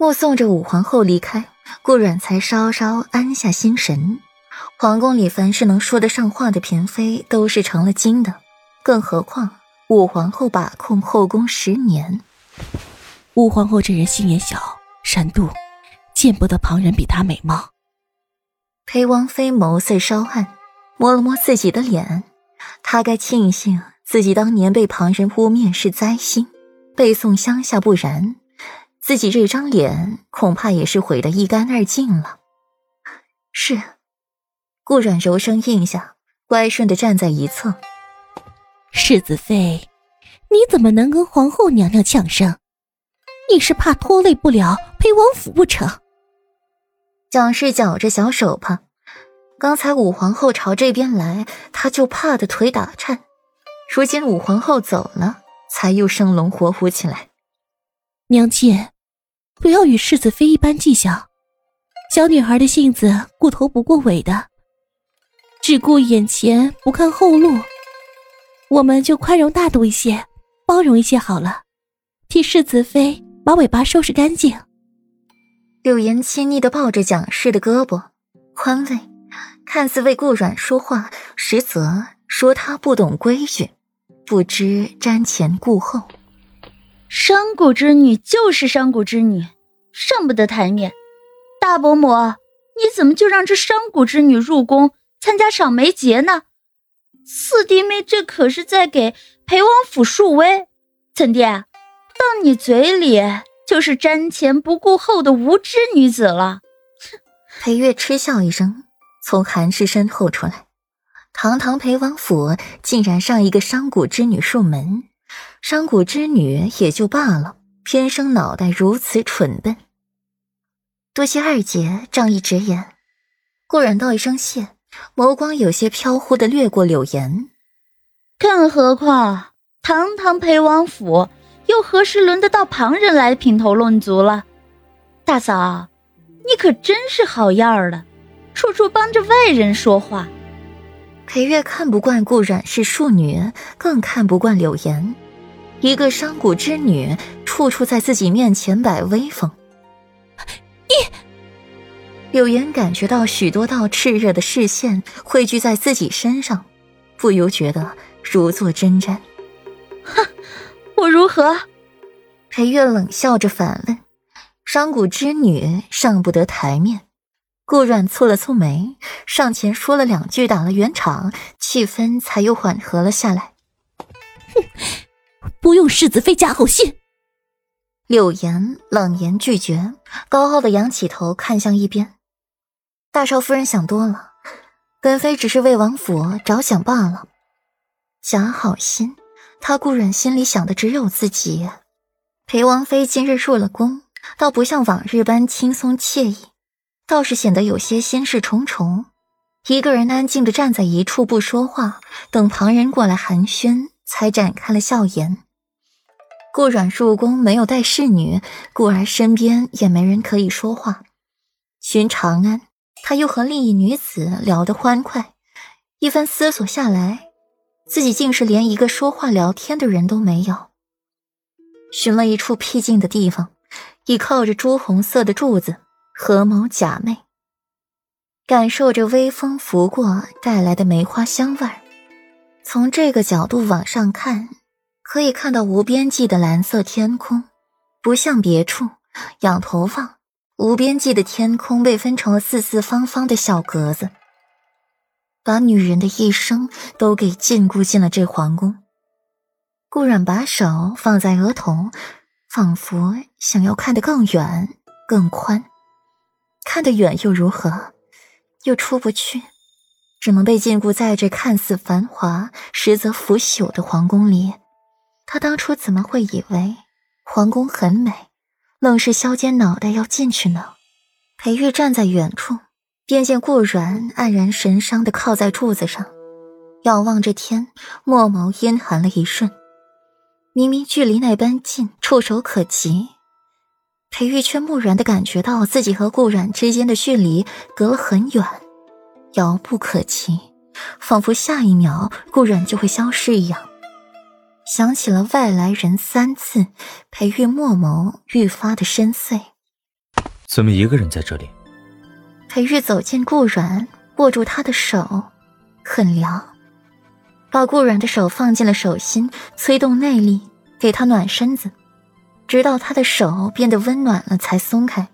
目送着武皇后离开，顾阮才稍稍安下心神。皇宫里凡是能说得上话的嫔妃，都是成了精的，更何况武皇后把控后宫十年。武皇后这人心眼小，善妒，见不得旁人比她美貌。裴王妃眸色稍暗，摸了摸自己的脸，她该庆幸自己当年被旁人污蔑是灾星，被送乡下，不然。自己这张脸恐怕也是毁得一干二净了。是，顾阮柔声应下，乖顺的站在一侧。世子妃，你怎么能跟皇后娘娘呛声？你是怕拖累不了裴王府不成？蒋氏绞着小手帕，刚才武皇后朝这边来，她就怕的腿打颤。如今武皇后走了，才又生龙活虎起来。娘亲，不要与世子妃一般计较。小女孩的性子过头不过尾的，只顾眼前不看后路。我们就宽容大度一些，包容一些好了。替世子妃把尾巴收拾干净。柳岩亲昵的抱着蒋氏的胳膊，宽慰，看似为顾阮说话，实则说他不懂规矩，不知瞻前顾后。商贾之女就是商贾之女，上不得台面。大伯母，你怎么就让这商贾之女入宫参加赏梅节呢？四弟妹这可是在给裴王府树威。怎地，到你嘴里就是瞻前不顾后的无知女子了？哼！裴月嗤笑一声，从韩氏身后出来。堂堂裴王府竟然让一个商贾之女入门。商贾之女也就罢了，偏生脑袋如此蠢笨。多谢二姐仗义直言。顾然道一声谢，眸光有些飘忽的掠过柳岩。更何况堂堂裴王府，又何时轮得到旁人来品头论足了？大嫂，你可真是好样儿的，处处帮着外人说话。裴月看不惯顾染是庶女，更看不惯柳岩。一个商贾之女，处处在自己面前摆威风。你，柳岩感觉到许多道炽热的视线汇聚在自己身上，不由觉得如坐针毡。哼，我如何？裴月冷笑着反问。商贾之女上不得台面。顾阮蹙了蹙眉，上前说了两句，打了圆场，气氛才又缓和了下来。哼。不用世子妃加厚信。柳岩冷言拒绝，高傲的仰起头看向一边。大少夫人想多了，本妃只是为王府着想罢了。假好心，她顾然心里想的只有自己。裴王妃今日入了宫，倒不像往日般轻松惬意，倒是显得有些心事重重。一个人安静的站在一处不说话，等旁人过来寒暄，才展开了笑颜。顾阮入宫没有带侍女，故而身边也没人可以说话。寻长安，他又和另一女子聊得欢快。一番思索下来，自己竟是连一个说话聊天的人都没有。寻了一处僻静的地方，倚靠着朱红色的柱子，合眸假寐，感受着微风拂过带来的梅花香味儿。从这个角度往上看。可以看到无边际的蓝色天空，不像别处。仰头望，无边际的天空被分成了四四方方的小格子，把女人的一生都给禁锢进了这皇宫。顾染把手放在额头，仿佛想要看得更远、更宽。看得远又如何？又出不去，只能被禁锢在这看似繁华，实则腐朽的皇宫里。他当初怎么会以为皇宫很美，愣是削尖脑袋要进去呢？裴玉站在远处，便见顾软黯然神伤的靠在柱子上，仰望着天，墨眸阴寒了一瞬。明明距离那般近，触手可及，裴玉却木然的感觉到自己和顾软之间的距离隔了很远，遥不可及，仿佛下一秒顾软就会消失一样。想起了“外来人”三字，裴玉墨眸愈发的深邃。怎么一个人在这里？裴玉走近顾软，握住他的手，很凉，把顾软的手放进了手心，催动内力给他暖身子，直到他的手变得温暖了才松开。